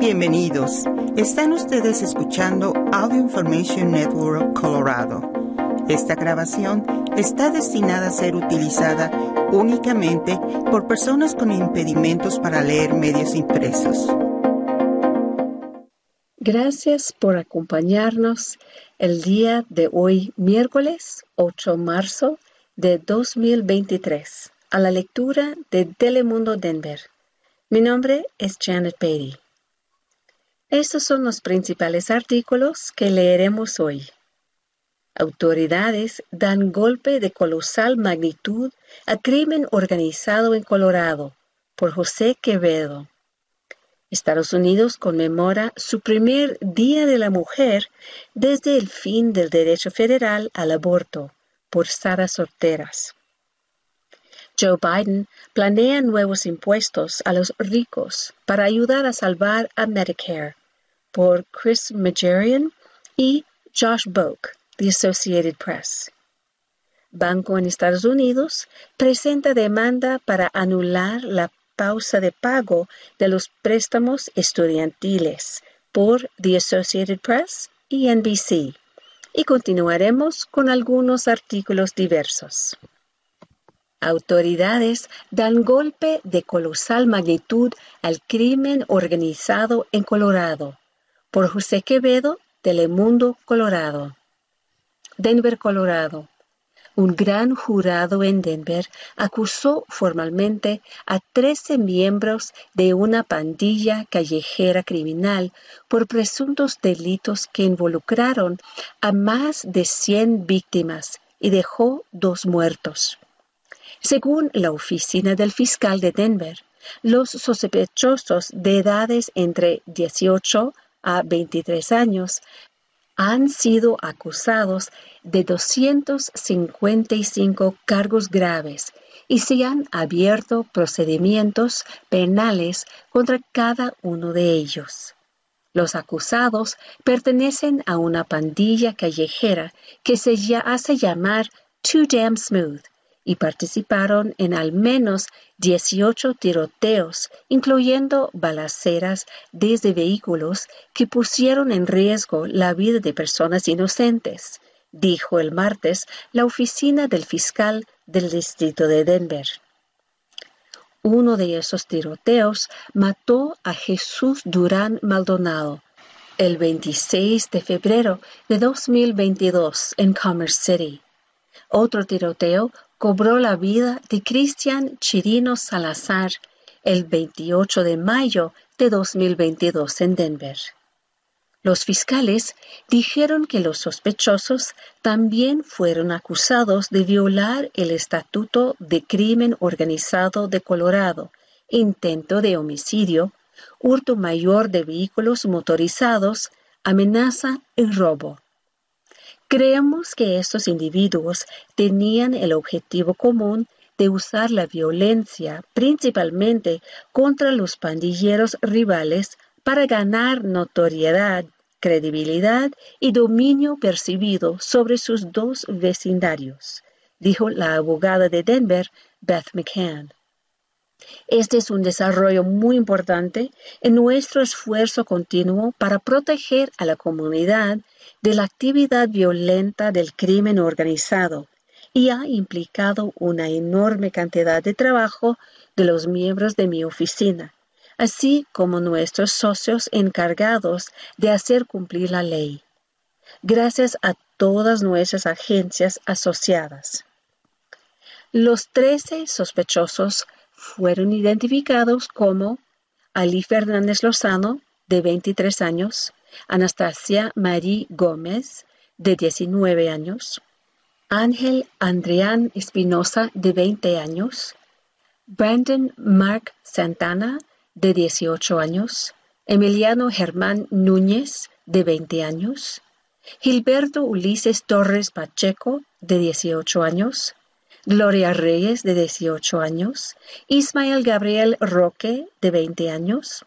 Bienvenidos. Están ustedes escuchando Audio Information Network Colorado. Esta grabación está destinada a ser utilizada únicamente por personas con impedimentos para leer medios impresos. Gracias por acompañarnos el día de hoy, miércoles 8 de marzo de 2023, a la lectura de Telemundo Denver. Mi nombre es Janet Beatty. Estos son los principales artículos que leeremos hoy. Autoridades dan golpe de colosal magnitud a crimen organizado en Colorado por José Quevedo. Estados Unidos conmemora su primer Día de la Mujer desde el fin del derecho federal al aborto por Sara Sorteras. Joe Biden planea nuevos impuestos a los ricos para ayudar a salvar a Medicare por Chris Majorian y Josh Boak, The Associated Press. Banco en Estados Unidos presenta demanda para anular la pausa de pago de los préstamos estudiantiles por The Associated Press y NBC. Y continuaremos con algunos artículos diversos. Autoridades dan golpe de colosal magnitud al crimen organizado en Colorado por José Quevedo, Telemundo, Colorado. Denver, Colorado. Un gran jurado en Denver acusó formalmente a 13 miembros de una pandilla callejera criminal por presuntos delitos que involucraron a más de 100 víctimas y dejó dos muertos. Según la oficina del fiscal de Denver, los sospechosos de edades entre 18 a 23 años han sido acusados de 255 cargos graves y se han abierto procedimientos penales contra cada uno de ellos. Los acusados pertenecen a una pandilla callejera que se hace llamar Too Damn Smooth y participaron en al menos 18 tiroteos, incluyendo balaceras desde vehículos que pusieron en riesgo la vida de personas inocentes, dijo el martes la oficina del fiscal del distrito de Denver. Uno de esos tiroteos mató a Jesús Durán Maldonado el 26 de febrero de 2022 en Commerce City. Otro tiroteo cobró la vida de Cristian Chirino Salazar el 28 de mayo de 2022 en Denver. Los fiscales dijeron que los sospechosos también fueron acusados de violar el Estatuto de Crimen Organizado de Colorado, intento de homicidio, hurto mayor de vehículos motorizados, amenaza y robo. Creemos que estos individuos tenían el objetivo común de usar la violencia principalmente contra los pandilleros rivales para ganar notoriedad, credibilidad y dominio percibido sobre sus dos vecindarios, dijo la abogada de Denver, Beth McCann. Este es un desarrollo muy importante en nuestro esfuerzo continuo para proteger a la comunidad de la actividad violenta del crimen organizado y ha implicado una enorme cantidad de trabajo de los miembros de mi oficina, así como nuestros socios encargados de hacer cumplir la ley. Gracias a todas nuestras agencias asociadas. Los trece sospechosos fueron identificados como Ali Fernández Lozano, de 23 años, Anastasia Marie Gómez, de 19 años, Ángel Andrián Espinosa, de 20 años, Brandon Mark Santana, de 18 años, Emiliano Germán Núñez, de 20 años, Gilberto Ulises Torres Pacheco, de 18 años, Gloria Reyes, de 18 años, Ismael Gabriel Roque, de 20 años,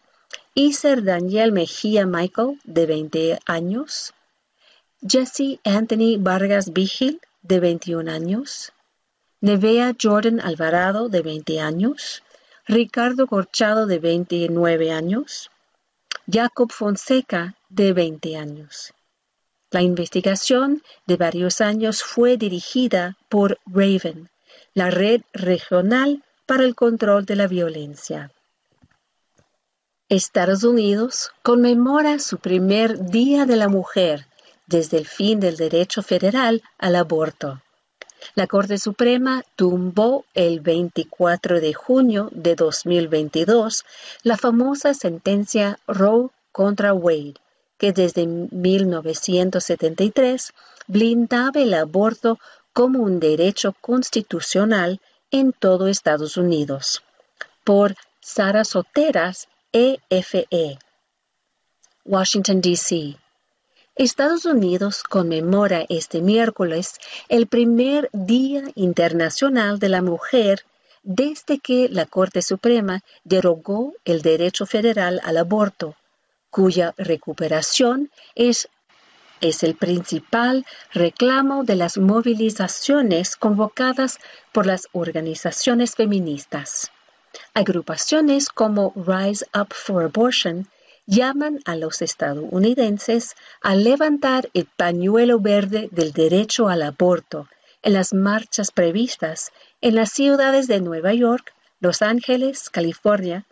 Iser Daniel Mejía Michael, de 20 años, Jesse Anthony Vargas Vigil, de 21 años, Nevea Jordan Alvarado, de 20 años, Ricardo Corchado, de 29 años, Jacob Fonseca, de 20 años. La investigación de varios años fue dirigida por Raven, la red regional para el control de la violencia. Estados Unidos conmemora su primer Día de la Mujer desde el fin del derecho federal al aborto. La Corte Suprema tumbó el 24 de junio de 2022 la famosa sentencia Roe contra Wade, que desde 1973 blindaba el aborto como un derecho constitucional en todo Estados Unidos. Por Sara Soteras, EFE. E. Washington, D.C. Estados Unidos conmemora este miércoles el primer Día Internacional de la Mujer desde que la Corte Suprema derogó el derecho federal al aborto, cuya recuperación es, es el principal reclamo de las movilizaciones convocadas por las organizaciones feministas. Agrupaciones como Rise Up for Abortion llaman a los estadounidenses a levantar el pañuelo verde del derecho al aborto en las marchas previstas en las ciudades de Nueva York, Los Ángeles, California,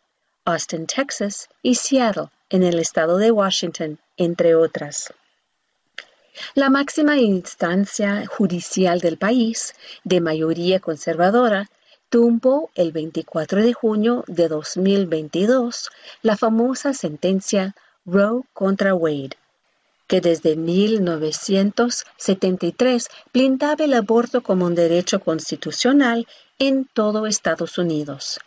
Austin, Texas y Seattle, en el estado de Washington, entre otras. La máxima instancia judicial del país, de mayoría conservadora, tumbó el 24 de junio de 2022 la famosa sentencia Roe contra Wade, que desde 1973 blindaba el aborto como un derecho constitucional en todo Estados Unidos.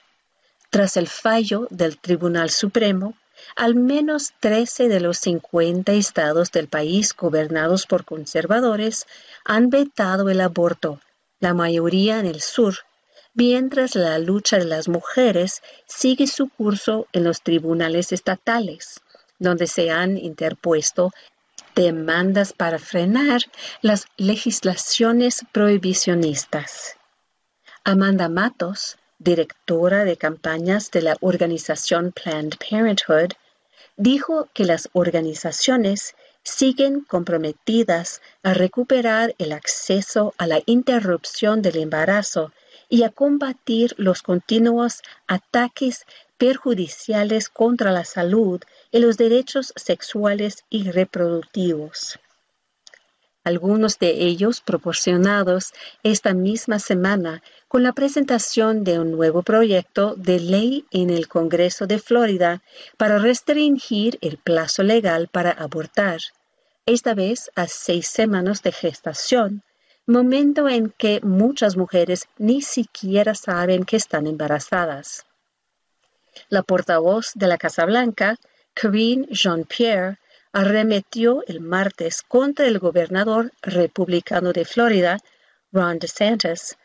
Tras el fallo del Tribunal Supremo, al menos 13 de los 50 estados del país gobernados por conservadores han vetado el aborto, la mayoría en el sur, mientras la lucha de las mujeres sigue su curso en los tribunales estatales, donde se han interpuesto demandas para frenar las legislaciones prohibicionistas. Amanda Matos, directora de campañas de la organización Planned Parenthood, dijo que las organizaciones siguen comprometidas a recuperar el acceso a la interrupción del embarazo y a combatir los continuos ataques perjudiciales contra la salud y los derechos sexuales y reproductivos. Algunos de ellos proporcionados esta misma semana con la presentación de un nuevo proyecto de ley en el Congreso de Florida para restringir el plazo legal para abortar, esta vez a seis semanas de gestación, momento en que muchas mujeres ni siquiera saben que están embarazadas. La portavoz de la Casa Blanca, Karine Jean-Pierre, arremetió el martes contra el gobernador republicano de Florida, Ron DeSantis,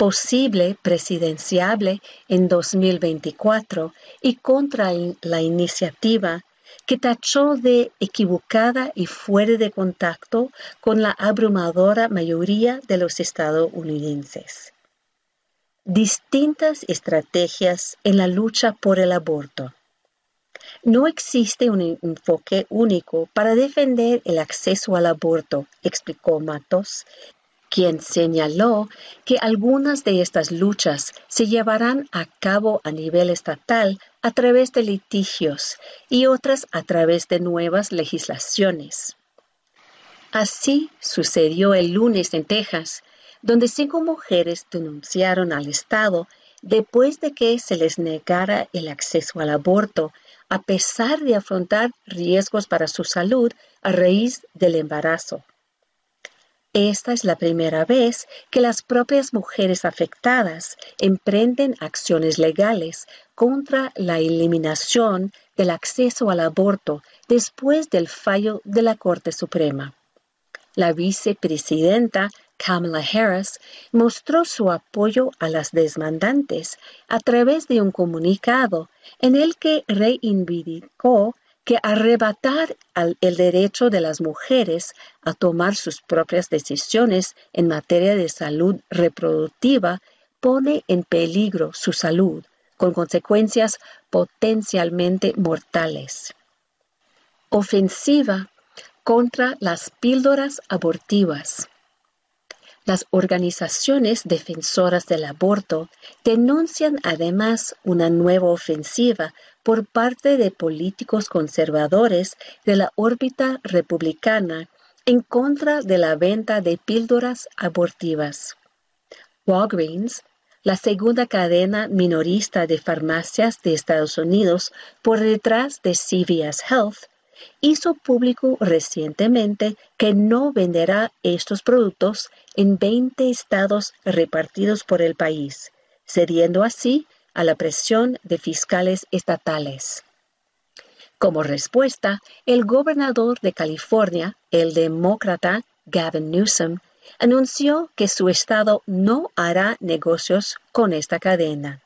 posible presidenciable en 2024 y contra la iniciativa que tachó de equivocada y fuera de contacto con la abrumadora mayoría de los estadounidenses. Distintas estrategias en la lucha por el aborto. No existe un enfoque único para defender el acceso al aborto, explicó Matos, quien señaló que algunas de estas luchas se llevarán a cabo a nivel estatal a través de litigios y otras a través de nuevas legislaciones. Así sucedió el lunes en Texas, donde cinco mujeres denunciaron al Estado después de que se les negara el acceso al aborto, a pesar de afrontar riesgos para su salud a raíz del embarazo. Esta es la primera vez que las propias mujeres afectadas emprenden acciones legales contra la eliminación del acceso al aborto después del fallo de la Corte Suprema. La vicepresidenta Kamala Harris mostró su apoyo a las desmandantes a través de un comunicado en el que reivindicó que arrebatar el derecho de las mujeres a tomar sus propias decisiones en materia de salud reproductiva pone en peligro su salud, con consecuencias potencialmente mortales. ofensiva contra las píldoras abortivas. Las organizaciones defensoras del aborto denuncian además una nueva ofensiva por parte de políticos conservadores de la órbita republicana en contra de la venta de píldoras abortivas. Walgreens, la segunda cadena minorista de farmacias de Estados Unidos por detrás de CVS Health, hizo público recientemente que no venderá estos productos en 20 estados repartidos por el país, cediendo así a la presión de fiscales estatales. Como respuesta, el gobernador de California, el demócrata Gavin Newsom, anunció que su estado no hará negocios con esta cadena.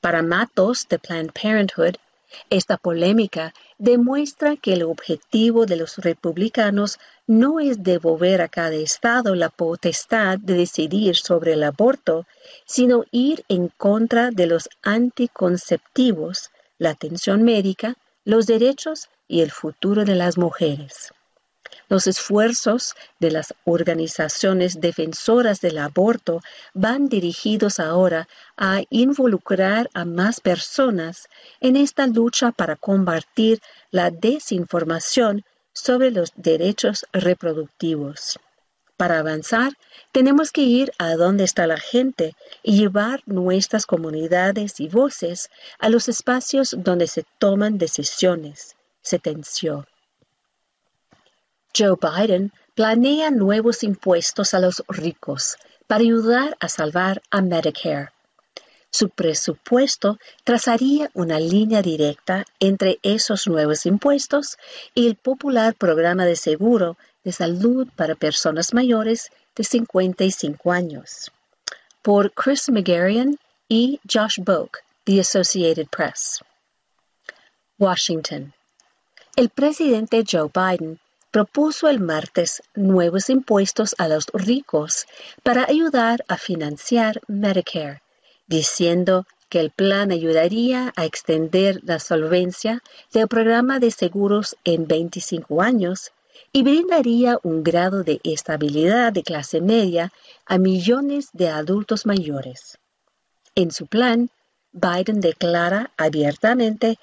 Para Matos de Planned Parenthood, esta polémica demuestra que el objetivo de los republicanos no es devolver a cada estado la potestad de decidir sobre el aborto, sino ir en contra de los anticonceptivos, la atención médica, los derechos y el futuro de las mujeres. Los esfuerzos de las organizaciones defensoras del aborto van dirigidos ahora a involucrar a más personas en esta lucha para combatir la desinformación sobre los derechos reproductivos. Para avanzar, tenemos que ir a donde está la gente y llevar nuestras comunidades y voces a los espacios donde se toman decisiones, sentenció. Joe Biden planea nuevos impuestos a los ricos para ayudar a salvar a Medicare. Su presupuesto trazaría una línea directa entre esos nuevos impuestos y el popular programa de seguro de salud para personas mayores de 55 años. Por Chris McGarian y Josh Boak, The Associated Press. Washington. El presidente Joe Biden propuso el martes nuevos impuestos a los ricos para ayudar a financiar Medicare, diciendo que el plan ayudaría a extender la solvencia del programa de seguros en 25 años y brindaría un grado de estabilidad de clase media a millones de adultos mayores. En su plan, Biden declara abiertamente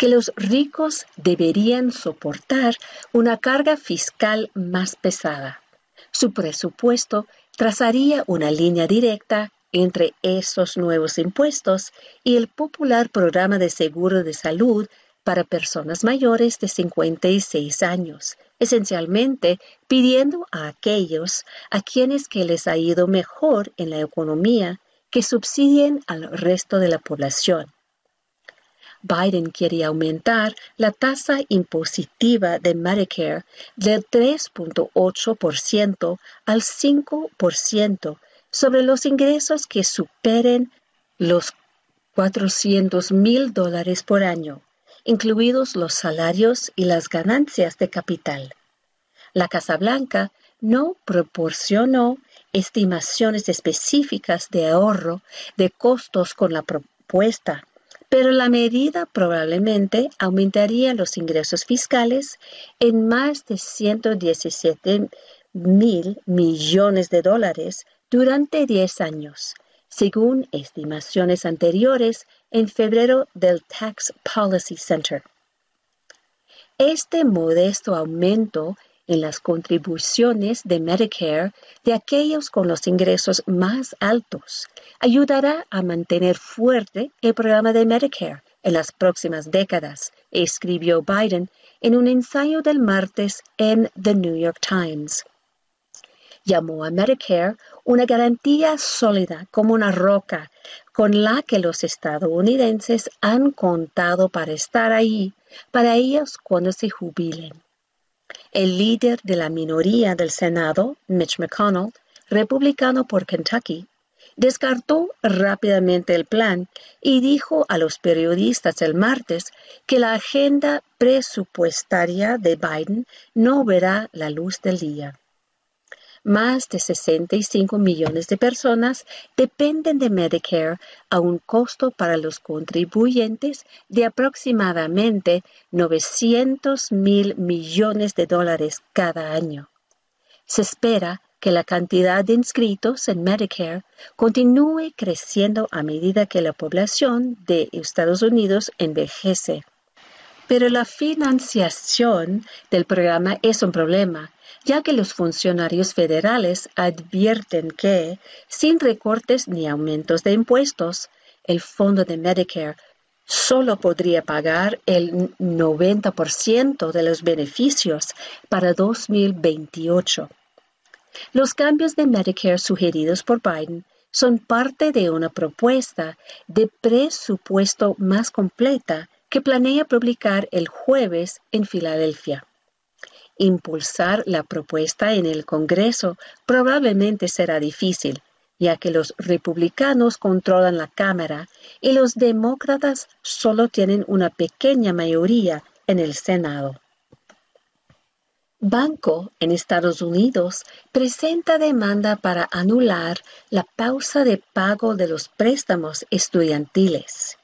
que los ricos deberían soportar una carga fiscal más pesada. Su presupuesto trazaría una línea directa entre esos nuevos impuestos y el popular programa de seguro de salud para personas mayores de 56 años, esencialmente pidiendo a aquellos a quienes que les ha ido mejor en la economía que subsidien al resto de la población. Biden quiere aumentar la tasa impositiva de Medicare del 3.8% al 5% sobre los ingresos que superen los 400 mil dólares por año, incluidos los salarios y las ganancias de capital. La Casa Blanca no proporcionó estimaciones específicas de ahorro de costos con la propuesta pero la medida probablemente aumentaría los ingresos fiscales en más de 117 mil millones de dólares durante 10 años, según estimaciones anteriores en febrero del Tax Policy Center. Este modesto aumento en las contribuciones de Medicare de aquellos con los ingresos más altos ayudará a mantener fuerte el programa de Medicare en las próximas décadas, escribió Biden en un ensayo del martes en The New York Times. Llamó a Medicare una garantía sólida como una roca con la que los estadounidenses han contado para estar ahí para ellos cuando se jubilen. El líder de la minoría del Senado, Mitch McConnell, republicano por Kentucky, descartó rápidamente el plan y dijo a los periodistas el martes que la agenda presupuestaria de Biden no verá la luz del día. Más de 65 millones de personas dependen de Medicare a un costo para los contribuyentes de aproximadamente 900 mil millones de dólares cada año. Se espera que la cantidad de inscritos en Medicare continúe creciendo a medida que la población de Estados Unidos envejece. Pero la financiación del programa es un problema, ya que los funcionarios federales advierten que, sin recortes ni aumentos de impuestos, el fondo de Medicare solo podría pagar el 90% de los beneficios para 2028. Los cambios de Medicare sugeridos por Biden son parte de una propuesta de presupuesto más completa que planea publicar el jueves en Filadelfia. Impulsar la propuesta en el Congreso probablemente será difícil, ya que los republicanos controlan la Cámara y los demócratas solo tienen una pequeña mayoría en el Senado. Banco en Estados Unidos presenta demanda para anular la pausa de pago de los préstamos estudiantiles.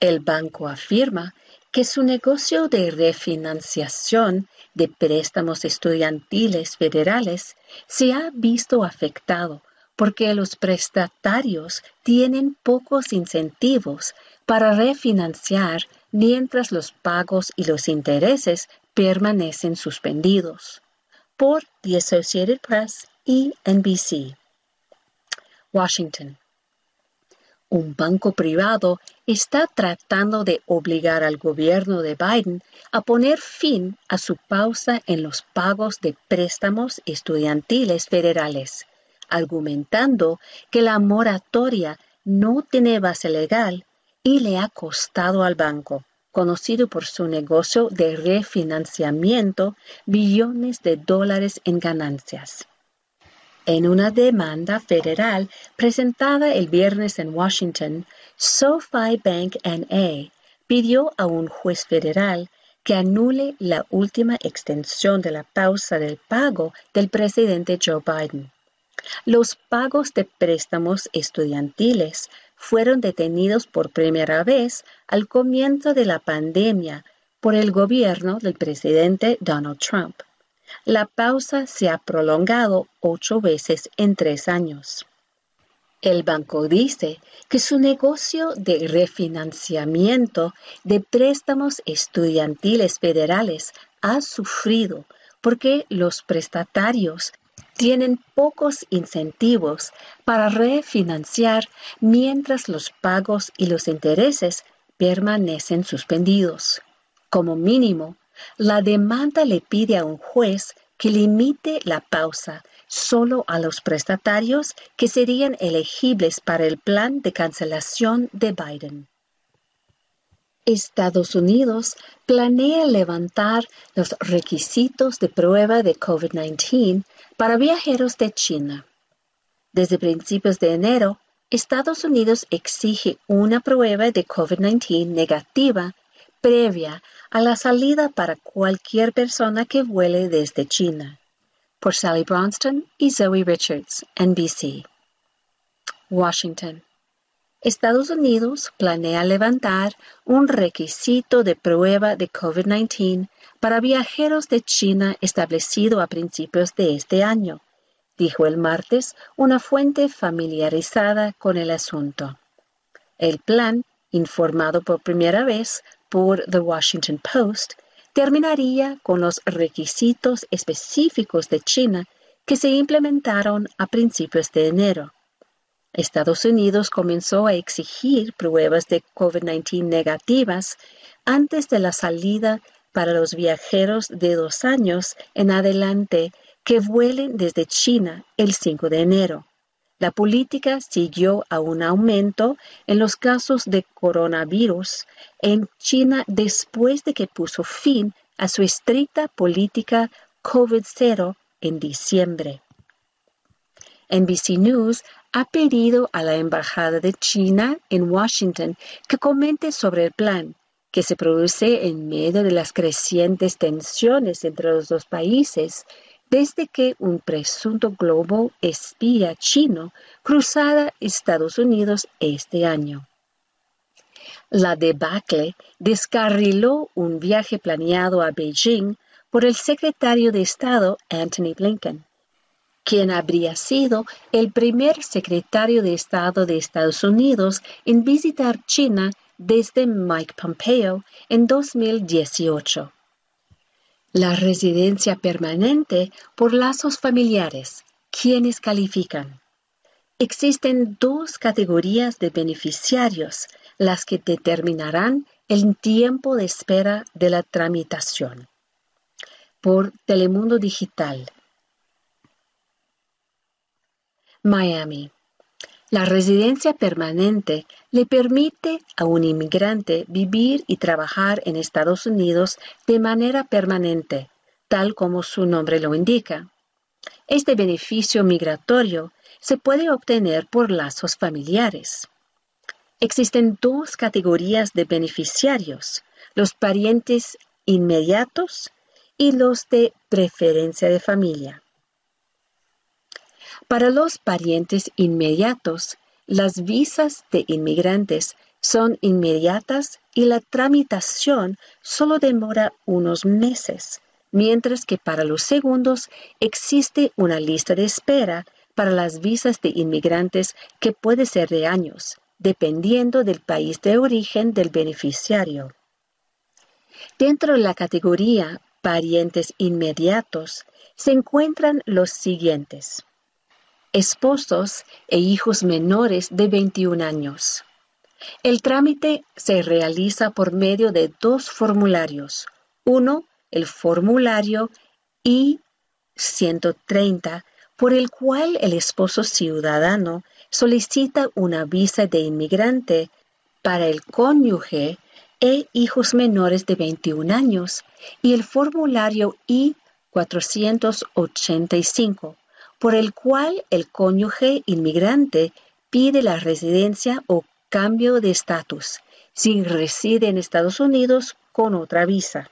El banco afirma que su negocio de refinanciación de préstamos estudiantiles federales se ha visto afectado porque los prestatarios tienen pocos incentivos para refinanciar mientras los pagos y los intereses permanecen suspendidos. Por The Associated Press y NBC. Washington. Un banco privado está tratando de obligar al gobierno de Biden a poner fin a su pausa en los pagos de préstamos estudiantiles federales, argumentando que la moratoria no tiene base legal y le ha costado al banco conocido por su negocio de refinanciamiento, billones de dólares en ganancias. En una demanda federal presentada el viernes en Washington, SoFi Bank NA pidió a un juez federal que anule la última extensión de la pausa del pago del presidente Joe Biden. Los pagos de préstamos estudiantiles fueron detenidos por primera vez al comienzo de la pandemia por el gobierno del presidente Donald Trump. La pausa se ha prolongado ocho veces en tres años. El banco dice que su negocio de refinanciamiento de préstamos estudiantiles federales ha sufrido porque los prestatarios tienen pocos incentivos para refinanciar mientras los pagos y los intereses permanecen suspendidos. Como mínimo, la demanda le pide a un juez que limite la pausa solo a los prestatarios que serían elegibles para el plan de cancelación de Biden. Estados Unidos planea levantar los requisitos de prueba de COVID-19 para viajeros de China. Desde principios de enero, Estados Unidos exige una prueba de COVID-19 negativa previa a la salida para cualquier persona que vuele desde China. Por Sally Bronston y Zoe Richards, NBC. Washington. Estados Unidos planea levantar un requisito de prueba de COVID-19 para viajeros de China establecido a principios de este año, dijo el martes una fuente familiarizada con el asunto. El plan, informado por primera vez por The Washington Post, terminaría con los requisitos específicos de China que se implementaron a principios de enero. Estados Unidos comenzó a exigir pruebas de COVID-19 negativas antes de la salida para los viajeros de dos años en adelante que vuelen desde China el 5 de enero. La política siguió a un aumento en los casos de coronavirus en China después de que puso fin a su estricta política COVID-0 en diciembre. NBC News ha pedido a la Embajada de China en Washington que comente sobre el plan que se produce en medio de las crecientes tensiones entre los dos países desde que un presunto globo espía chino cruzara Estados Unidos este año. La debacle descarriló un viaje planeado a Beijing por el secretario de Estado Anthony Blinken, quien habría sido el primer secretario de Estado de Estados Unidos en visitar China desde Mike Pompeo en 2018. La residencia permanente por lazos familiares, quienes califican. Existen dos categorías de beneficiarios, las que determinarán el tiempo de espera de la tramitación. Por Telemundo Digital, Miami. La residencia permanente le permite a un inmigrante vivir y trabajar en Estados Unidos de manera permanente, tal como su nombre lo indica. Este beneficio migratorio se puede obtener por lazos familiares. Existen dos categorías de beneficiarios, los parientes inmediatos y los de preferencia de familia. Para los parientes inmediatos, las visas de inmigrantes son inmediatas y la tramitación solo demora unos meses, mientras que para los segundos existe una lista de espera para las visas de inmigrantes que puede ser de años, dependiendo del país de origen del beneficiario. Dentro de la categoría parientes inmediatos se encuentran los siguientes esposos e hijos menores de 21 años. El trámite se realiza por medio de dos formularios. Uno, el formulario I-130, por el cual el esposo ciudadano solicita una visa de inmigrante para el cónyuge e hijos menores de 21 años, y el formulario I-485, por el cual el cónyuge inmigrante pide la residencia o cambio de estatus si reside en Estados Unidos con otra visa.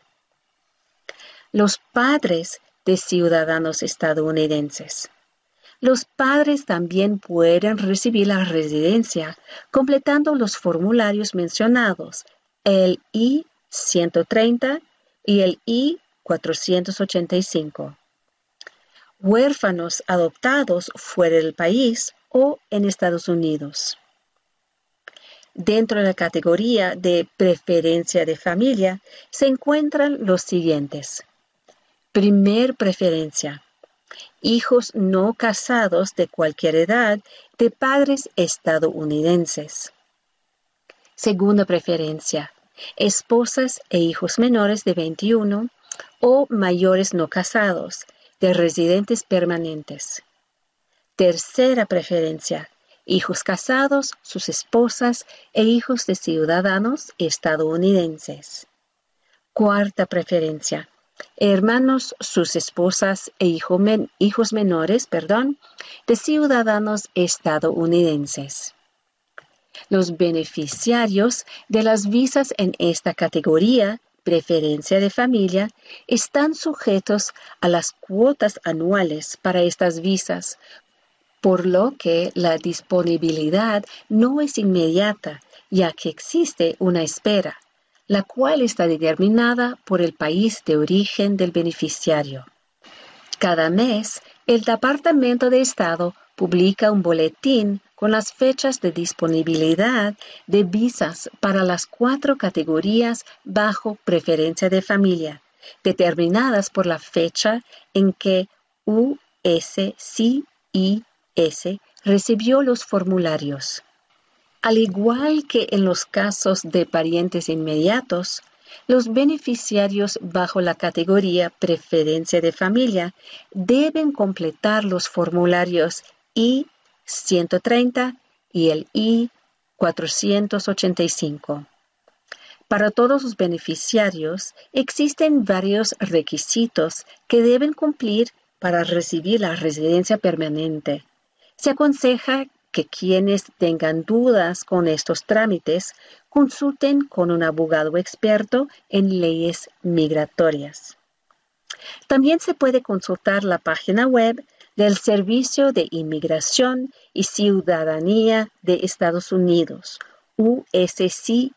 Los padres de ciudadanos estadounidenses. Los padres también pueden recibir la residencia completando los formularios mencionados, el I-130 y el I-485 huérfanos adoptados fuera del país o en Estados Unidos. Dentro de la categoría de preferencia de familia se encuentran los siguientes. Primer preferencia. Hijos no casados de cualquier edad de padres estadounidenses. Segunda preferencia. Esposas e hijos menores de 21 o mayores no casados de residentes permanentes. Tercera preferencia. Hijos casados, sus esposas e hijos de ciudadanos estadounidenses. Cuarta preferencia. Hermanos, sus esposas e hijos menores, perdón, de ciudadanos estadounidenses. Los beneficiarios de las visas en esta categoría preferencia de familia están sujetos a las cuotas anuales para estas visas, por lo que la disponibilidad no es inmediata, ya que existe una espera, la cual está determinada por el país de origen del beneficiario. Cada mes, el Departamento de Estado publica un boletín con las fechas de disponibilidad de visas para las cuatro categorías bajo preferencia de familia, determinadas por la fecha en que USCIS recibió los formularios. Al igual que en los casos de parientes inmediatos, los beneficiarios bajo la categoría preferencia de familia deben completar los formularios I-130 y el I-485. Para todos los beneficiarios existen varios requisitos que deben cumplir para recibir la residencia permanente. Se aconseja que quienes tengan dudas con estos trámites consulten con un abogado experto en leyes migratorias. También se puede consultar la página web del Servicio de Inmigración y Ciudadanía de Estados Unidos, USCIS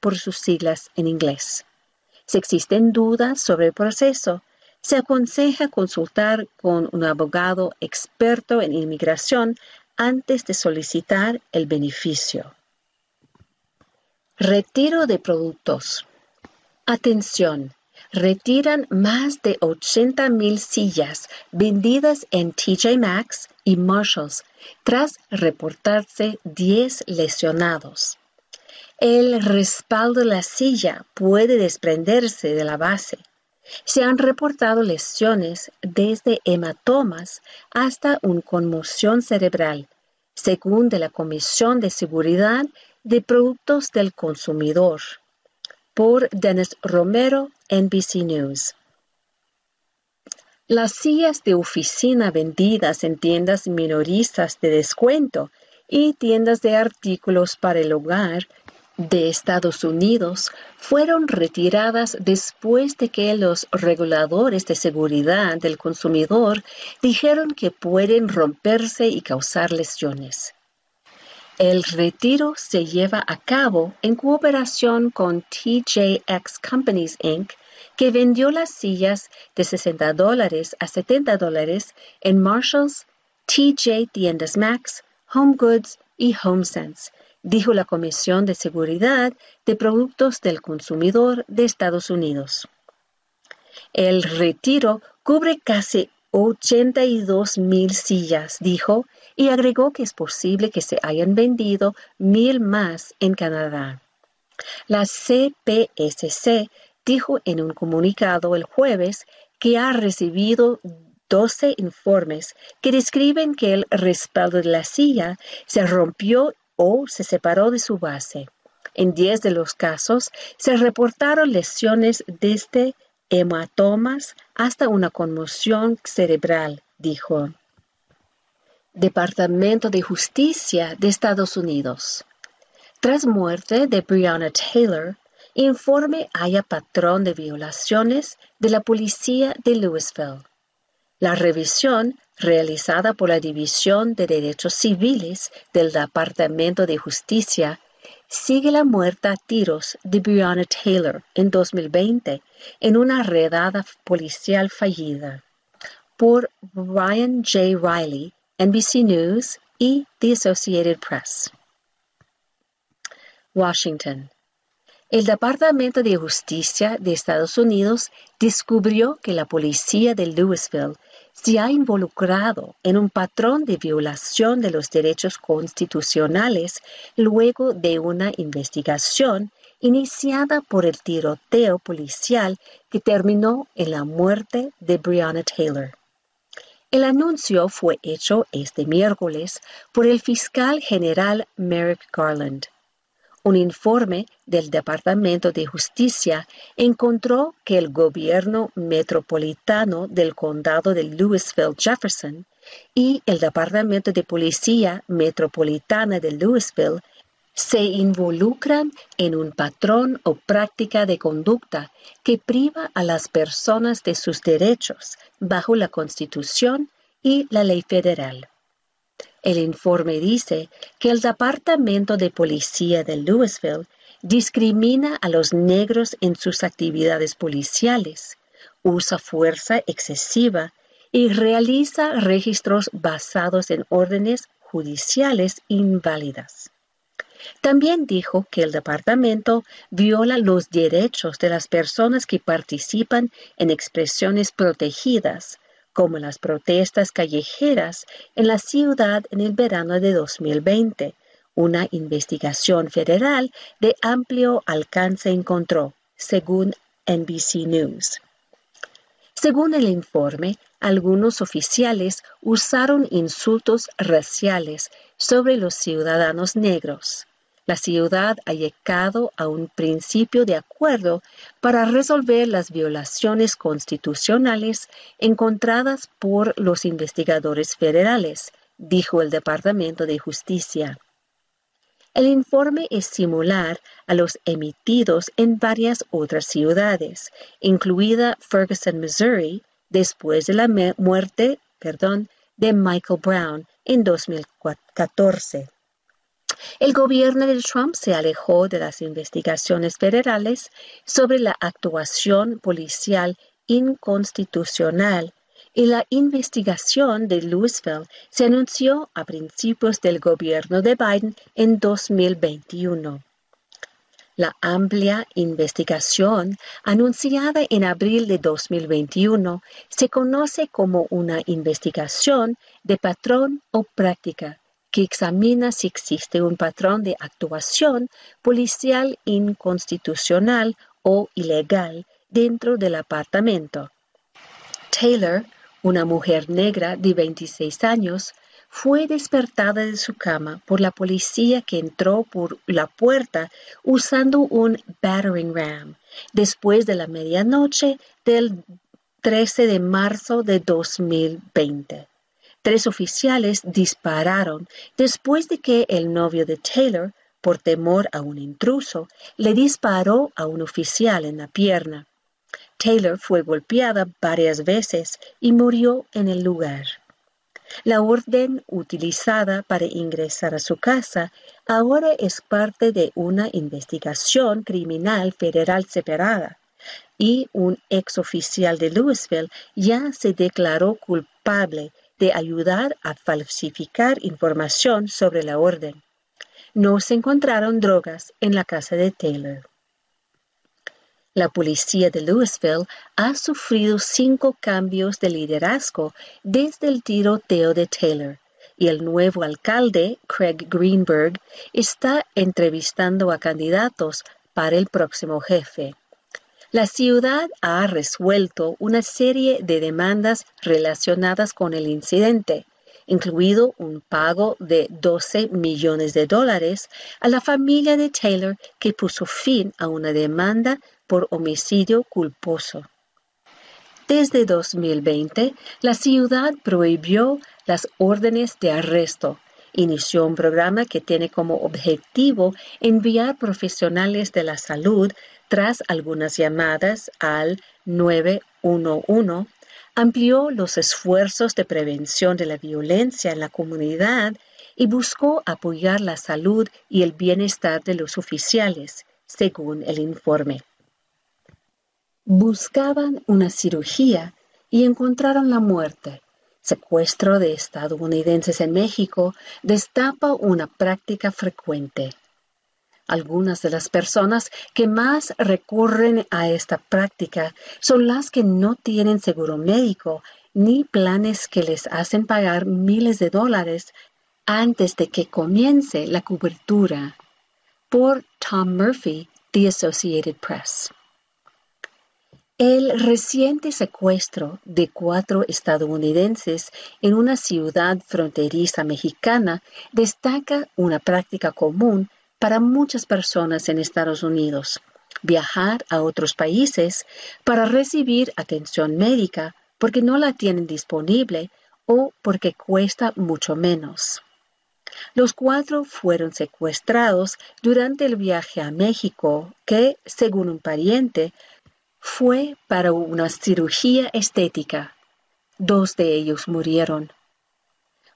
por sus siglas en inglés. Si existen dudas sobre el proceso, se aconseja consultar con un abogado experto en inmigración antes de solicitar el beneficio. Retiro de productos. Atención, retiran más de 80.000 sillas vendidas en TJ Maxx y Marshalls tras reportarse 10 lesionados. El respaldo de la silla puede desprenderse de la base. Se han reportado lesiones desde hematomas hasta una conmoción cerebral, según la Comisión de Seguridad de Productos del Consumidor por Dennis Romero, NBC News. Las sillas de oficina vendidas en tiendas minoristas de descuento y tiendas de artículos para el hogar de Estados Unidos fueron retiradas después de que los reguladores de seguridad del consumidor dijeron que pueden romperse y causar lesiones. El retiro se lleva a cabo en cooperación con TJX Companies Inc., que vendió las sillas de 60 dólares a 70 dólares en Marshalls, TJ Tiendas Max, Home Goods y HomeSense, dijo la Comisión de Seguridad de Productos del Consumidor de Estados Unidos. El retiro cubre casi 82 mil sillas, dijo, y agregó que es posible que se hayan vendido mil más en Canadá. La CPSC dijo en un comunicado el jueves que ha recibido 12 informes que describen que el respaldo de la silla se rompió o se separó de su base. En 10 de los casos se reportaron lesiones desde hematomas hasta una conmoción cerebral, dijo. Departamento de Justicia de Estados Unidos. Tras muerte de Breonna Taylor, informe haya patrón de violaciones de la policía de Louisville. La revisión realizada por la División de Derechos Civiles del Departamento de Justicia sigue la muerte a tiros de Breonna Taylor en 2020 en una redada policial fallida por Ryan J. Riley, NBC News y The Associated Press. Washington. El Departamento de Justicia de Estados Unidos descubrió que la policía de Louisville se ha involucrado en un patrón de violación de los derechos constitucionales luego de una investigación iniciada por el tiroteo policial que terminó en la muerte de Breonna Taylor. El anuncio fue hecho este miércoles por el fiscal general Merrick Garland. Un informe del Departamento de Justicia encontró que el gobierno metropolitano del condado de Louisville Jefferson y el Departamento de Policía Metropolitana de Louisville se involucran en un patrón o práctica de conducta que priva a las personas de sus derechos bajo la Constitución y la ley federal. El informe dice que el Departamento de Policía de Louisville discrimina a los negros en sus actividades policiales, usa fuerza excesiva y realiza registros basados en órdenes judiciales inválidas. También dijo que el departamento viola los derechos de las personas que participan en expresiones protegidas, como las protestas callejeras en la ciudad en el verano de 2020. Una investigación federal de amplio alcance encontró, según NBC News. Según el informe, algunos oficiales usaron insultos raciales sobre los ciudadanos negros la ciudad ha llegado a un principio de acuerdo para resolver las violaciones constitucionales encontradas por los investigadores federales, dijo el Departamento de Justicia. El informe es similar a los emitidos en varias otras ciudades, incluida Ferguson, Missouri, después de la muerte perdón, de Michael Brown en 2014. El gobierno de Trump se alejó de las investigaciones federales sobre la actuación policial inconstitucional y la investigación de Louisville se anunció a principios del gobierno de Biden en 2021. La amplia investigación anunciada en abril de 2021 se conoce como una investigación de patrón o práctica que examina si existe un patrón de actuación policial inconstitucional o ilegal dentro del apartamento. Taylor, una mujer negra de 26 años, fue despertada de su cama por la policía que entró por la puerta usando un battering ram después de la medianoche del 13 de marzo de 2020. Tres oficiales dispararon después de que el novio de Taylor, por temor a un intruso, le disparó a un oficial en la pierna. Taylor fue golpeada varias veces y murió en el lugar. La orden utilizada para ingresar a su casa ahora es parte de una investigación criminal federal separada y un ex oficial de Louisville ya se declaró culpable de ayudar a falsificar información sobre la orden. No se encontraron drogas en la casa de Taylor. La policía de Louisville ha sufrido cinco cambios de liderazgo desde el tiroteo de Taylor y el nuevo alcalde, Craig Greenberg, está entrevistando a candidatos para el próximo jefe la ciudad ha resuelto una serie de demandas relacionadas con el incidente, incluido un pago de 12 millones de dólares a la familia de Taylor que puso fin a una demanda por homicidio culposo. Desde 2020, la ciudad prohibió las órdenes de arresto inició un programa que tiene como objetivo enviar profesionales de la salud tras algunas llamadas al 911, amplió los esfuerzos de prevención de la violencia en la comunidad y buscó apoyar la salud y el bienestar de los oficiales, según el informe. Buscaban una cirugía y encontraron la muerte secuestro de estadounidenses en México destapa una práctica frecuente. Algunas de las personas que más recurren a esta práctica son las que no tienen seguro médico ni planes que les hacen pagar miles de dólares antes de que comience la cobertura. Por Tom Murphy, The Associated Press. El reciente secuestro de cuatro estadounidenses en una ciudad fronteriza mexicana destaca una práctica común para muchas personas en Estados Unidos, viajar a otros países para recibir atención médica porque no la tienen disponible o porque cuesta mucho menos. Los cuatro fueron secuestrados durante el viaje a México que, según un pariente, fue para una cirugía estética. Dos de ellos murieron.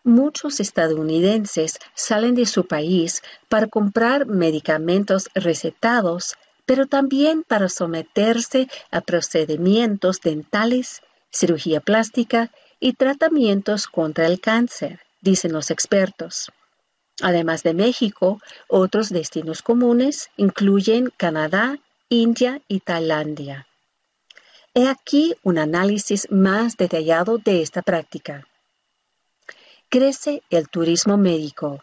Muchos estadounidenses salen de su país para comprar medicamentos recetados, pero también para someterse a procedimientos dentales, cirugía plástica y tratamientos contra el cáncer, dicen los expertos. Además de México, otros destinos comunes incluyen Canadá, India y Tailandia. He aquí un análisis más detallado de esta práctica. Crece el turismo médico.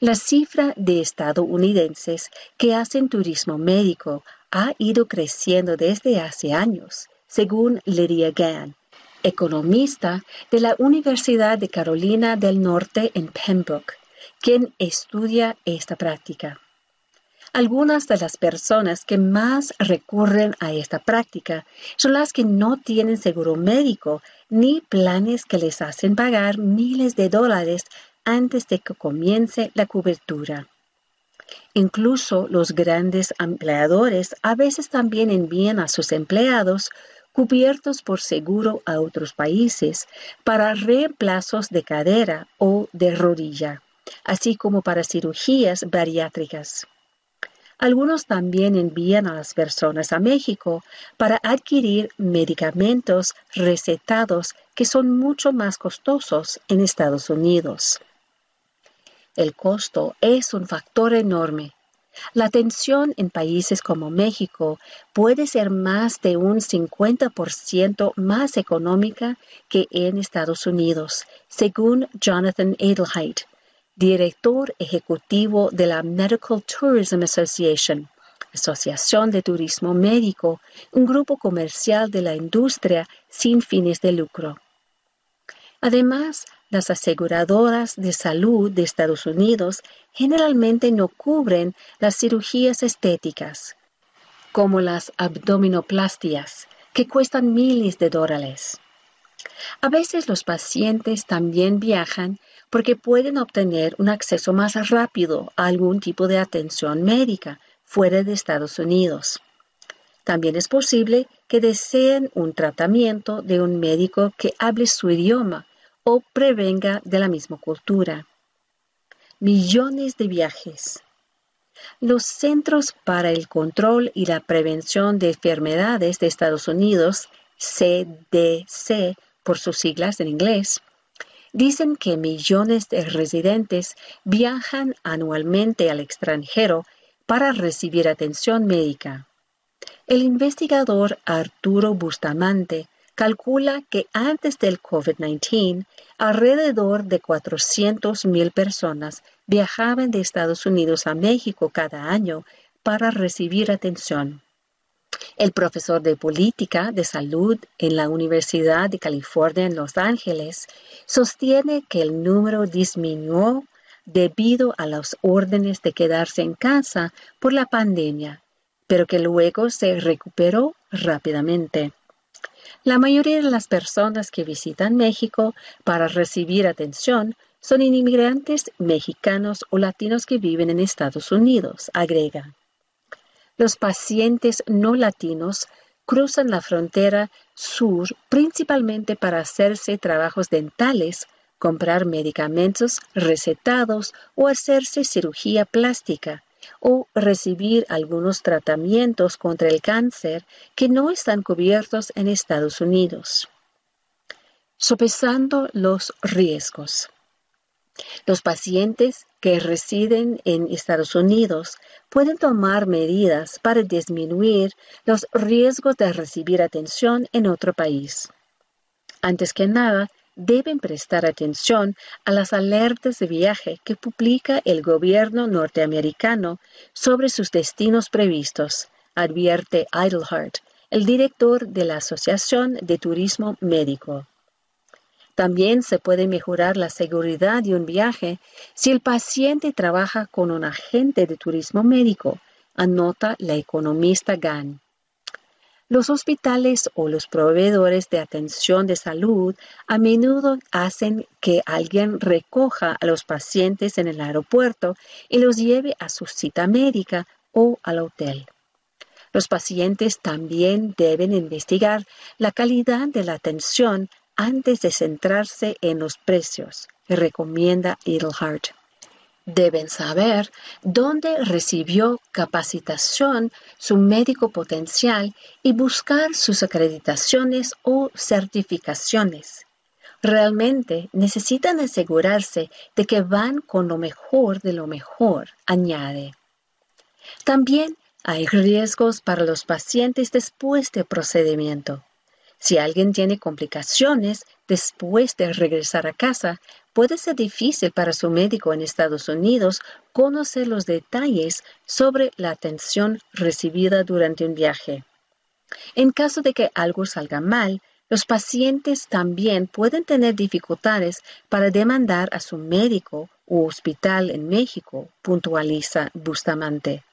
La cifra de estadounidenses que hacen turismo médico ha ido creciendo desde hace años, según Lydia Gann, economista de la Universidad de Carolina del Norte en Pembroke, quien estudia esta práctica. Algunas de las personas que más recurren a esta práctica son las que no tienen seguro médico ni planes que les hacen pagar miles de dólares antes de que comience la cobertura. Incluso los grandes empleadores a veces también envían a sus empleados cubiertos por seguro a otros países para reemplazos de cadera o de rodilla, así como para cirugías bariátricas. Algunos también envían a las personas a México para adquirir medicamentos recetados que son mucho más costosos en Estados Unidos. El costo es un factor enorme. La atención en países como México puede ser más de un 50% más económica que en Estados Unidos, según Jonathan Adelheid, director ejecutivo de la Medical Tourism Association, Asociación de Turismo Médico, un grupo comercial de la industria sin fines de lucro. Además, las aseguradoras de salud de Estados Unidos generalmente no cubren las cirugías estéticas, como las abdominoplastias, que cuestan miles de dólares. A veces los pacientes también viajan porque pueden obtener un acceso más rápido a algún tipo de atención médica fuera de Estados Unidos. También es posible que deseen un tratamiento de un médico que hable su idioma o prevenga de la misma cultura. Millones de viajes. Los Centros para el Control y la Prevención de Enfermedades de Estados Unidos, CDC por sus siglas en inglés, dicen que millones de residentes viajan anualmente al extranjero para recibir atención médica. El investigador Arturo Bustamante calcula que antes del COVID-19, alrededor de 400.000 personas viajaban de Estados Unidos a México cada año para recibir atención. El profesor de política de salud en la Universidad de California en Los Ángeles sostiene que el número disminuyó debido a las órdenes de quedarse en casa por la pandemia, pero que luego se recuperó rápidamente. La mayoría de las personas que visitan México para recibir atención son inmigrantes mexicanos o latinos que viven en Estados Unidos, agrega. Los pacientes no latinos cruzan la frontera sur principalmente para hacerse trabajos dentales, comprar medicamentos recetados o hacerse cirugía plástica o recibir algunos tratamientos contra el cáncer que no están cubiertos en Estados Unidos. Sopesando los riesgos. Los pacientes que residen en Estados Unidos pueden tomar medidas para disminuir los riesgos de recibir atención en otro país. Antes que nada, deben prestar atención a las alertas de viaje que publica el gobierno norteamericano sobre sus destinos previstos, advierte Idlehart, el director de la Asociación de Turismo Médico. También se puede mejorar la seguridad de un viaje si el paciente trabaja con un agente de turismo médico, anota la economista Gann. Los hospitales o los proveedores de atención de salud a menudo hacen que alguien recoja a los pacientes en el aeropuerto y los lleve a su cita médica o al hotel. Los pacientes también deben investigar la calidad de la atención antes de centrarse en los precios, recomienda Edelhart. Deben saber dónde recibió capacitación su médico potencial y buscar sus acreditaciones o certificaciones. Realmente necesitan asegurarse de que van con lo mejor de lo mejor, añade. También hay riesgos para los pacientes después del procedimiento. Si alguien tiene complicaciones después de regresar a casa, puede ser difícil para su médico en Estados Unidos conocer los detalles sobre la atención recibida durante un viaje. En caso de que algo salga mal, los pacientes también pueden tener dificultades para demandar a su médico u hospital en México, puntualiza Bustamante.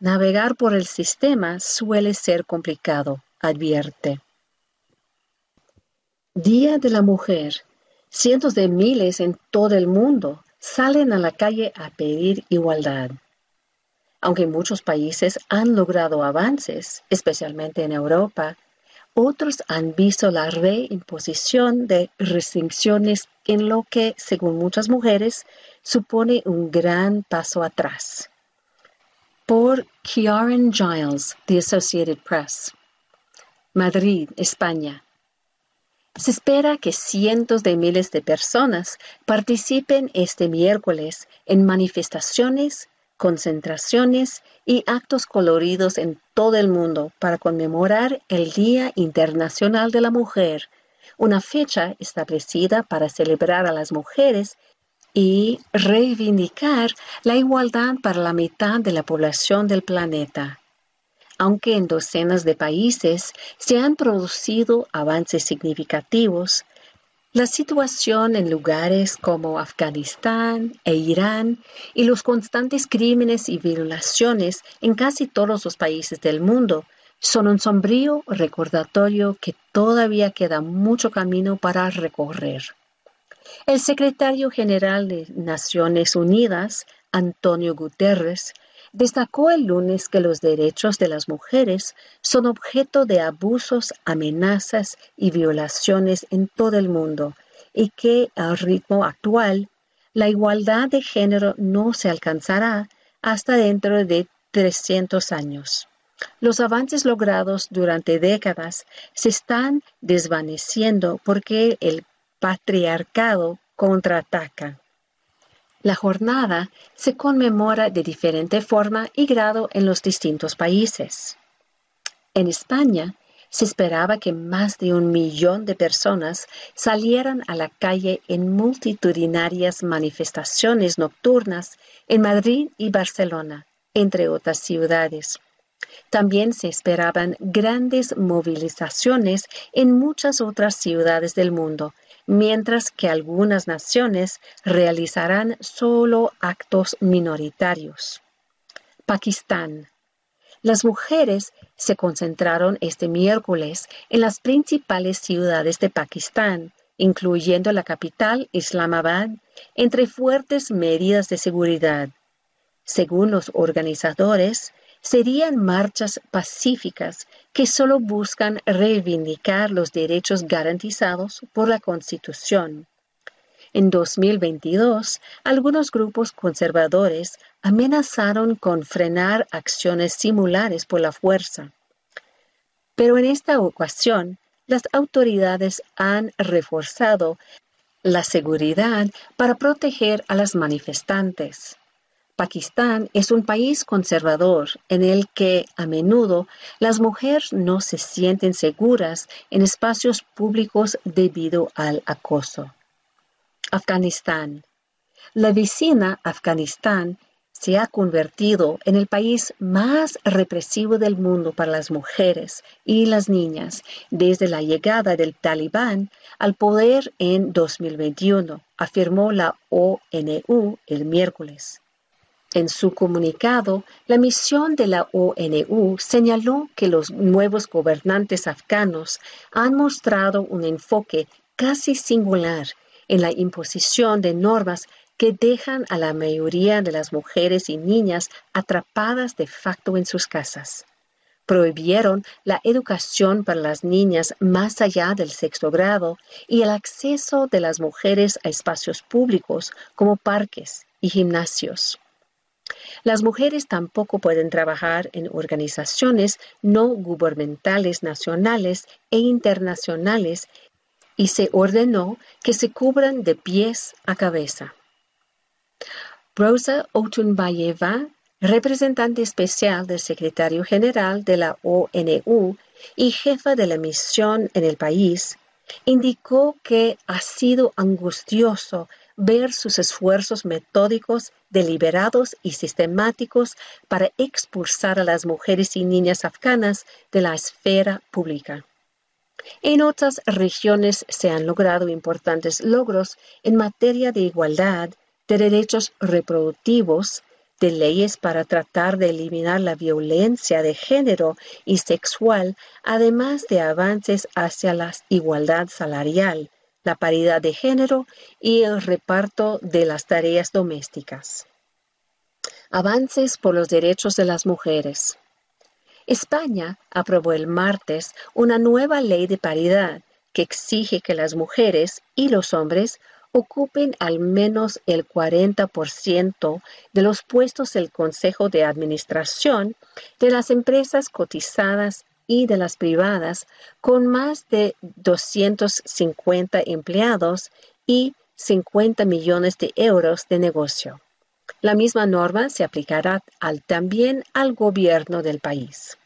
Navegar por el sistema suele ser complicado, advierte. Día de la Mujer. Cientos de miles en todo el mundo salen a la calle a pedir igualdad. Aunque muchos países han logrado avances, especialmente en Europa, otros han visto la reimposición de restricciones en lo que, según muchas mujeres, supone un gran paso atrás. Por Kieran Giles, The Associated Press. Madrid, España. Se espera que cientos de miles de personas participen este miércoles en manifestaciones, concentraciones y actos coloridos en todo el mundo para conmemorar el Día Internacional de la Mujer, una fecha establecida para celebrar a las mujeres y reivindicar la igualdad para la mitad de la población del planeta aunque en docenas de países se han producido avances significativos, la situación en lugares como Afganistán e Irán y los constantes crímenes y violaciones en casi todos los países del mundo son un sombrío recordatorio que todavía queda mucho camino para recorrer. El secretario general de Naciones Unidas, Antonio Guterres, destacó el lunes que los derechos de las mujeres son objeto de abusos, amenazas y violaciones en todo el mundo y que al ritmo actual la igualdad de género no se alcanzará hasta dentro de 300 años. Los avances logrados durante décadas se están desvaneciendo porque el patriarcado contraataca. La jornada se conmemora de diferente forma y grado en los distintos países. En España, se esperaba que más de un millón de personas salieran a la calle en multitudinarias manifestaciones nocturnas en Madrid y Barcelona, entre otras ciudades. También se esperaban grandes movilizaciones en muchas otras ciudades del mundo, mientras que algunas naciones realizarán solo actos minoritarios. Pakistán. Las mujeres se concentraron este miércoles en las principales ciudades de Pakistán, incluyendo la capital, Islamabad, entre fuertes medidas de seguridad. Según los organizadores, serían marchas pacíficas que solo buscan reivindicar los derechos garantizados por la Constitución. En 2022, algunos grupos conservadores amenazaron con frenar acciones similares por la fuerza. Pero en esta ocasión, las autoridades han reforzado la seguridad para proteger a las manifestantes. Pakistán es un país conservador en el que a menudo las mujeres no se sienten seguras en espacios públicos debido al acoso. Afganistán. La vecina Afganistán se ha convertido en el país más represivo del mundo para las mujeres y las niñas desde la llegada del talibán al poder en 2021, afirmó la ONU el miércoles. En su comunicado, la misión de la ONU señaló que los nuevos gobernantes afganos han mostrado un enfoque casi singular en la imposición de normas que dejan a la mayoría de las mujeres y niñas atrapadas de facto en sus casas. Prohibieron la educación para las niñas más allá del sexto grado y el acceso de las mujeres a espacios públicos como parques y gimnasios. Las mujeres tampoco pueden trabajar en organizaciones no gubernamentales nacionales e internacionales y se ordenó que se cubran de pies a cabeza. Rosa Otunbayeva, representante especial del secretario general de la ONU y jefa de la misión en el país, indicó que ha sido angustioso ver sus esfuerzos metódicos, deliberados y sistemáticos para expulsar a las mujeres y niñas afganas de la esfera pública. En otras regiones se han logrado importantes logros en materia de igualdad, de derechos reproductivos, de leyes para tratar de eliminar la violencia de género y sexual, además de avances hacia la igualdad salarial, la paridad de género y el reparto de las tareas domésticas. Avances por los derechos de las mujeres. España aprobó el martes una nueva ley de paridad que exige que las mujeres y los hombres ocupen al menos el 40% de los puestos del Consejo de Administración de las empresas cotizadas y de las privadas con más de 250 empleados y 50 millones de euros de negocio. La misma norma se aplicará al, también al gobierno del país.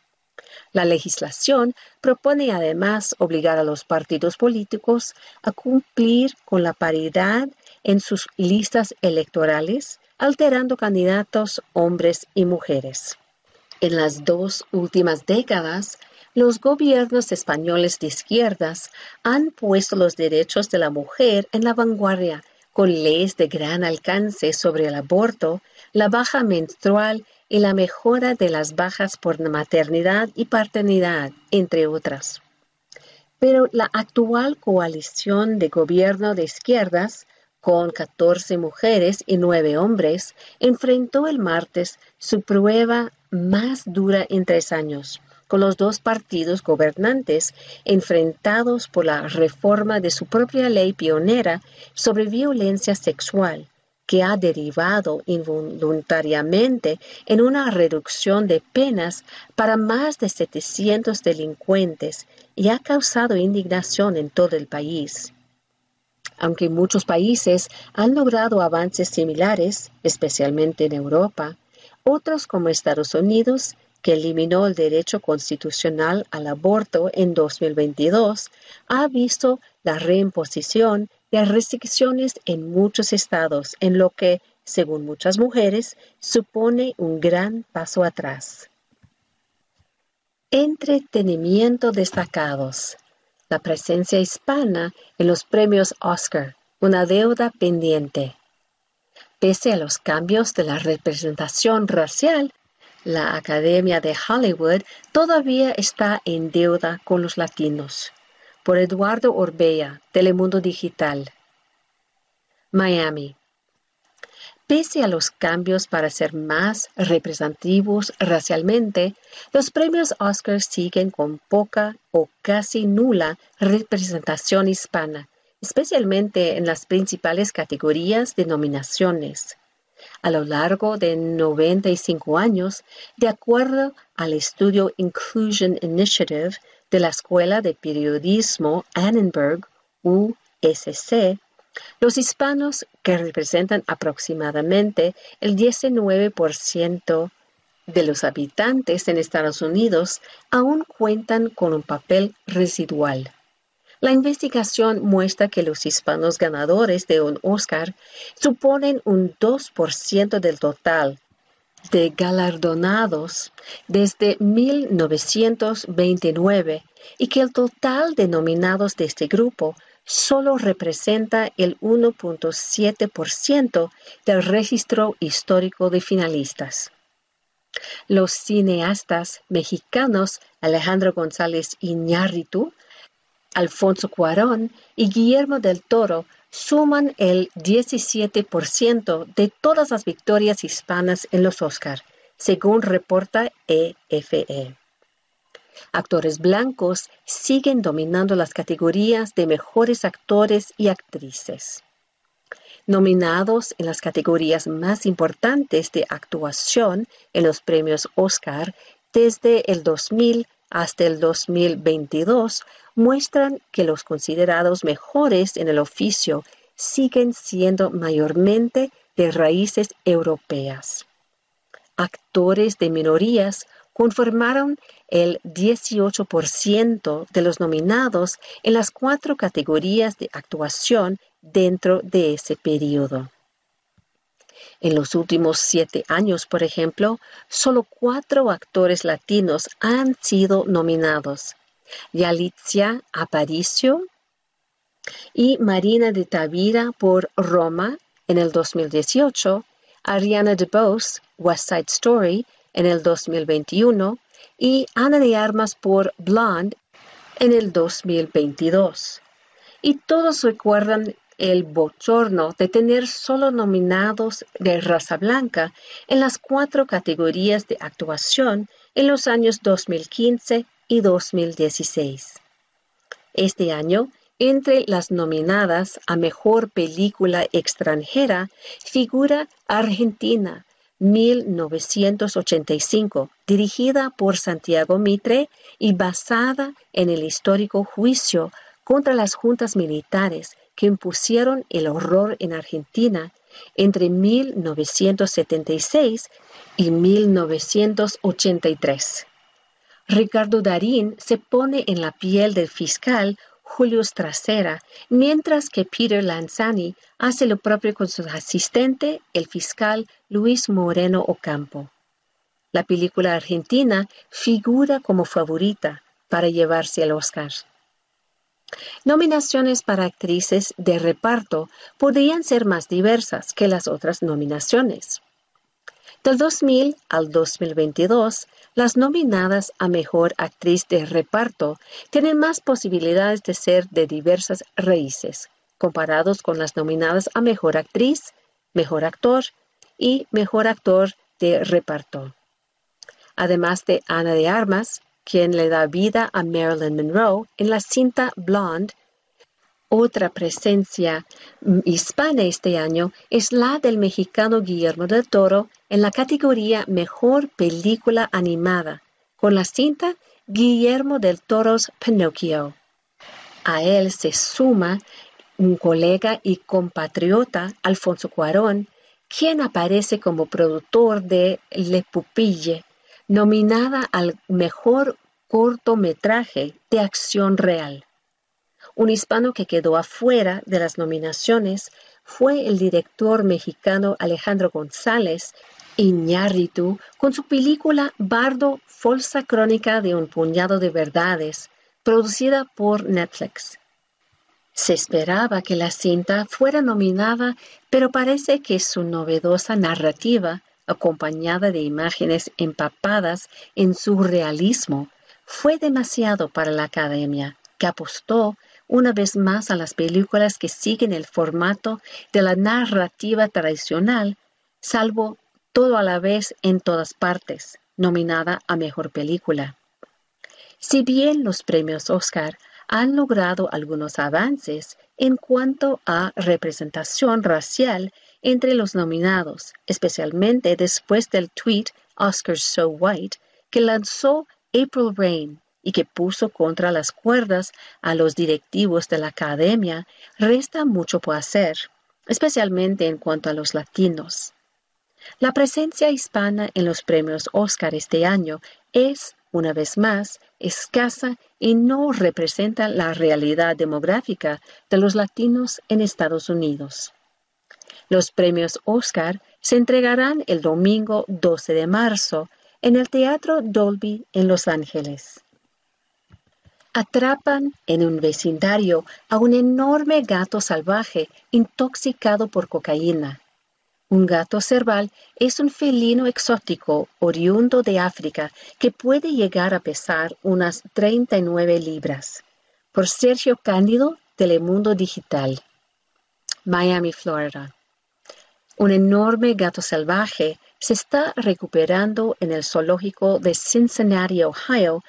La legislación propone además obligar a los partidos políticos a cumplir con la paridad en sus listas electorales, alterando candidatos hombres y mujeres. En las dos últimas décadas, los gobiernos españoles de izquierdas han puesto los derechos de la mujer en la vanguardia con leyes de gran alcance sobre el aborto, la baja menstrual y la mejora de las bajas por maternidad y paternidad, entre otras. Pero la actual coalición de gobierno de izquierdas, con 14 mujeres y 9 hombres, enfrentó el martes su prueba más dura en tres años con los dos partidos gobernantes enfrentados por la reforma de su propia ley pionera sobre violencia sexual, que ha derivado involuntariamente en una reducción de penas para más de 700 delincuentes y ha causado indignación en todo el país. Aunque muchos países han logrado avances similares, especialmente en Europa, otros como Estados Unidos que eliminó el derecho constitucional al aborto en 2022, ha visto la reimposición de restricciones en muchos estados, en lo que, según muchas mujeres, supone un gran paso atrás. Entretenimiento destacados. La presencia hispana en los premios Oscar, una deuda pendiente. Pese a los cambios de la representación racial, la Academia de Hollywood todavía está en deuda con los latinos. Por Eduardo Orbea, Telemundo Digital. Miami. Pese a los cambios para ser más representativos racialmente, los premios Oscar siguen con poca o casi nula representación hispana, especialmente en las principales categorías de nominaciones a lo largo de 95 años, de acuerdo al estudio Inclusion Initiative de la Escuela de Periodismo Annenberg, USC, los hispanos, que representan aproximadamente el 19% de los habitantes en Estados Unidos, aún cuentan con un papel residual. La investigación muestra que los hispanos ganadores de un Oscar suponen un 2% del total de galardonados desde 1929 y que el total de nominados de este grupo solo representa el 1.7% del registro histórico de finalistas. Los cineastas mexicanos Alejandro González Iñárritu Alfonso Cuarón y Guillermo del Toro suman el 17% de todas las victorias hispanas en los Oscar, según reporta EFE. E. Actores blancos siguen dominando las categorías de mejores actores y actrices. Nominados en las categorías más importantes de actuación en los premios Oscar desde el 2000 hasta el 2022 muestran que los considerados mejores en el oficio siguen siendo mayormente de raíces europeas. Actores de minorías conformaron el 18% de los nominados en las cuatro categorías de actuación dentro de ese periodo. En los últimos siete años, por ejemplo, solo cuatro actores latinos han sido nominados. Yalitza Aparicio y Marina de Tavira por Roma en el 2018, Ariana DeBose, West Side Story en el 2021 y Ana de Armas por Blonde en el 2022. Y todos recuerdan el bochorno de tener solo nominados de raza blanca en las cuatro categorías de actuación en los años 2015 y 2016. Este año, entre las nominadas a Mejor Película Extranjera figura Argentina 1985, dirigida por Santiago Mitre y basada en el histórico juicio contra las juntas militares que impusieron el horror en Argentina entre 1976 y 1983. Ricardo Darín se pone en la piel del fiscal Julio Trasera, mientras que Peter Lanzani hace lo propio con su asistente, el fiscal Luis Moreno Ocampo. La película argentina figura como favorita para llevarse el Oscar. Nominaciones para actrices de reparto podrían ser más diversas que las otras nominaciones. Del 2000 al 2022, las nominadas a Mejor Actriz de Reparto tienen más posibilidades de ser de diversas raíces, comparados con las nominadas a Mejor Actriz, Mejor Actor y Mejor Actor de Reparto. Además de Ana de Armas, quien le da vida a Marilyn Monroe en la cinta Blonde otra presencia mm, hispana este año es la del mexicano Guillermo del Toro en la categoría Mejor Película Animada, con la cinta Guillermo del Toro's Pinocchio. A él se suma un colega y compatriota, Alfonso Cuarón, quien aparece como productor de Le Pupille, nominada al mejor cortometraje de acción real. Un hispano que quedó afuera de las nominaciones fue el director mexicano Alejandro González Iñárritu con su película Bardo, falsa crónica de un puñado de verdades, producida por Netflix. Se esperaba que la cinta fuera nominada, pero parece que su novedosa narrativa, acompañada de imágenes empapadas en surrealismo, fue demasiado para la academia, que apostó una vez más a las películas que siguen el formato de la narrativa tradicional, salvo todo a la vez en todas partes, nominada a Mejor Película. Si bien los premios Oscar han logrado algunos avances en cuanto a representación racial entre los nominados, especialmente después del tweet Oscar So White que lanzó April Rain y que puso contra las cuerdas a los directivos de la academia, resta mucho por hacer, especialmente en cuanto a los latinos. La presencia hispana en los premios Oscar este año es, una vez más, escasa y no representa la realidad demográfica de los latinos en Estados Unidos. Los premios Oscar se entregarán el domingo 12 de marzo en el Teatro Dolby en Los Ángeles atrapan en un vecindario a un enorme gato salvaje intoxicado por cocaína. Un gato cerval es un felino exótico oriundo de África que puede llegar a pesar unas 39 libras. Por Sergio Cándido, Telemundo Digital. Miami, Florida. Un enorme gato salvaje se está recuperando en el zoológico de Cincinnati, Ohio,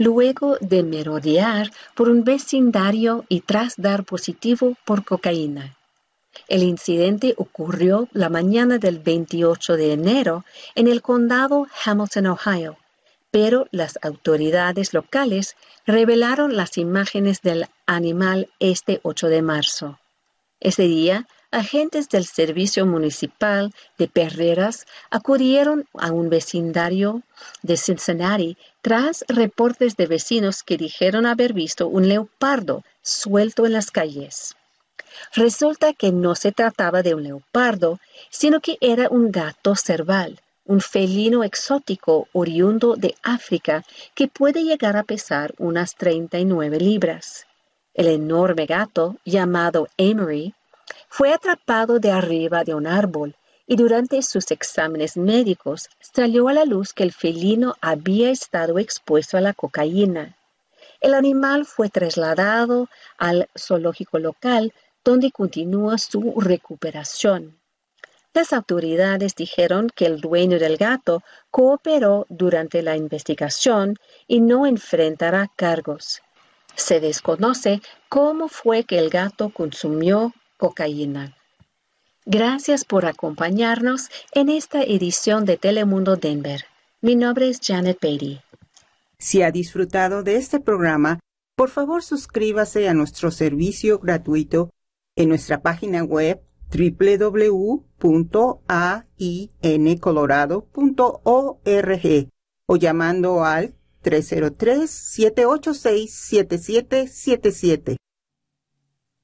luego de merodear por un vecindario y tras dar positivo por cocaína. El incidente ocurrió la mañana del 28 de enero en el condado Hamilton, Ohio, pero las autoridades locales revelaron las imágenes del animal este 8 de marzo. Ese día, agentes del Servicio Municipal de Perreras acudieron a un vecindario de Cincinnati tras reportes de vecinos que dijeron haber visto un leopardo suelto en las calles. Resulta que no se trataba de un leopardo, sino que era un gato cerval, un felino exótico oriundo de África que puede llegar a pesar unas 39 libras. El enorme gato, llamado Amory, fue atrapado de arriba de un árbol y durante sus exámenes médicos salió a la luz que el felino había estado expuesto a la cocaína. El animal fue trasladado al zoológico local donde continúa su recuperación. Las autoridades dijeron que el dueño del gato cooperó durante la investigación y no enfrentará cargos. Se desconoce cómo fue que el gato consumió cocaína. Gracias por acompañarnos en esta edición de Telemundo Denver. Mi nombre es Janet Beatty. Si ha disfrutado de este programa, por favor suscríbase a nuestro servicio gratuito en nuestra página web www.aincolorado.org o llamando al 303-786-7777.